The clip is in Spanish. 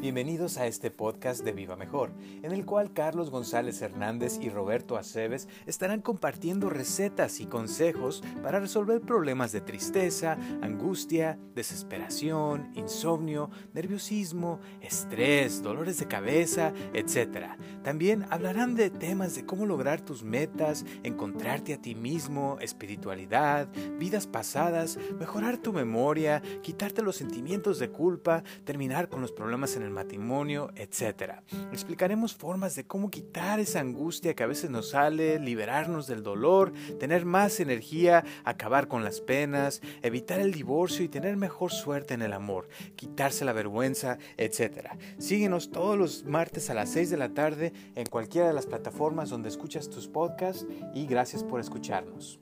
Bienvenidos a este podcast de Viva Mejor, en el cual Carlos González Hernández y Roberto Aceves estarán compartiendo recetas y consejos para resolver problemas de tristeza, angustia, desesperación, insomnio, nerviosismo, estrés, dolores de cabeza, etc. También hablarán de temas de cómo lograr tus metas, encontrarte a ti mismo, espiritualidad, vidas pasadas, mejorar tu memoria, quitarte los sentimientos de culpa, terminar con los problemas en el matrimonio, etc. Explicaremos formas de cómo quitar esa angustia que a veces nos sale, liberarnos del dolor, tener más energía, acabar con las penas, evitar el divorcio y tener mejor suerte en el amor, quitarse la vergüenza, etc. Síguenos todos los martes a las 6 de la tarde en cualquiera de las plataformas donde escuchas tus podcasts y gracias por escucharnos.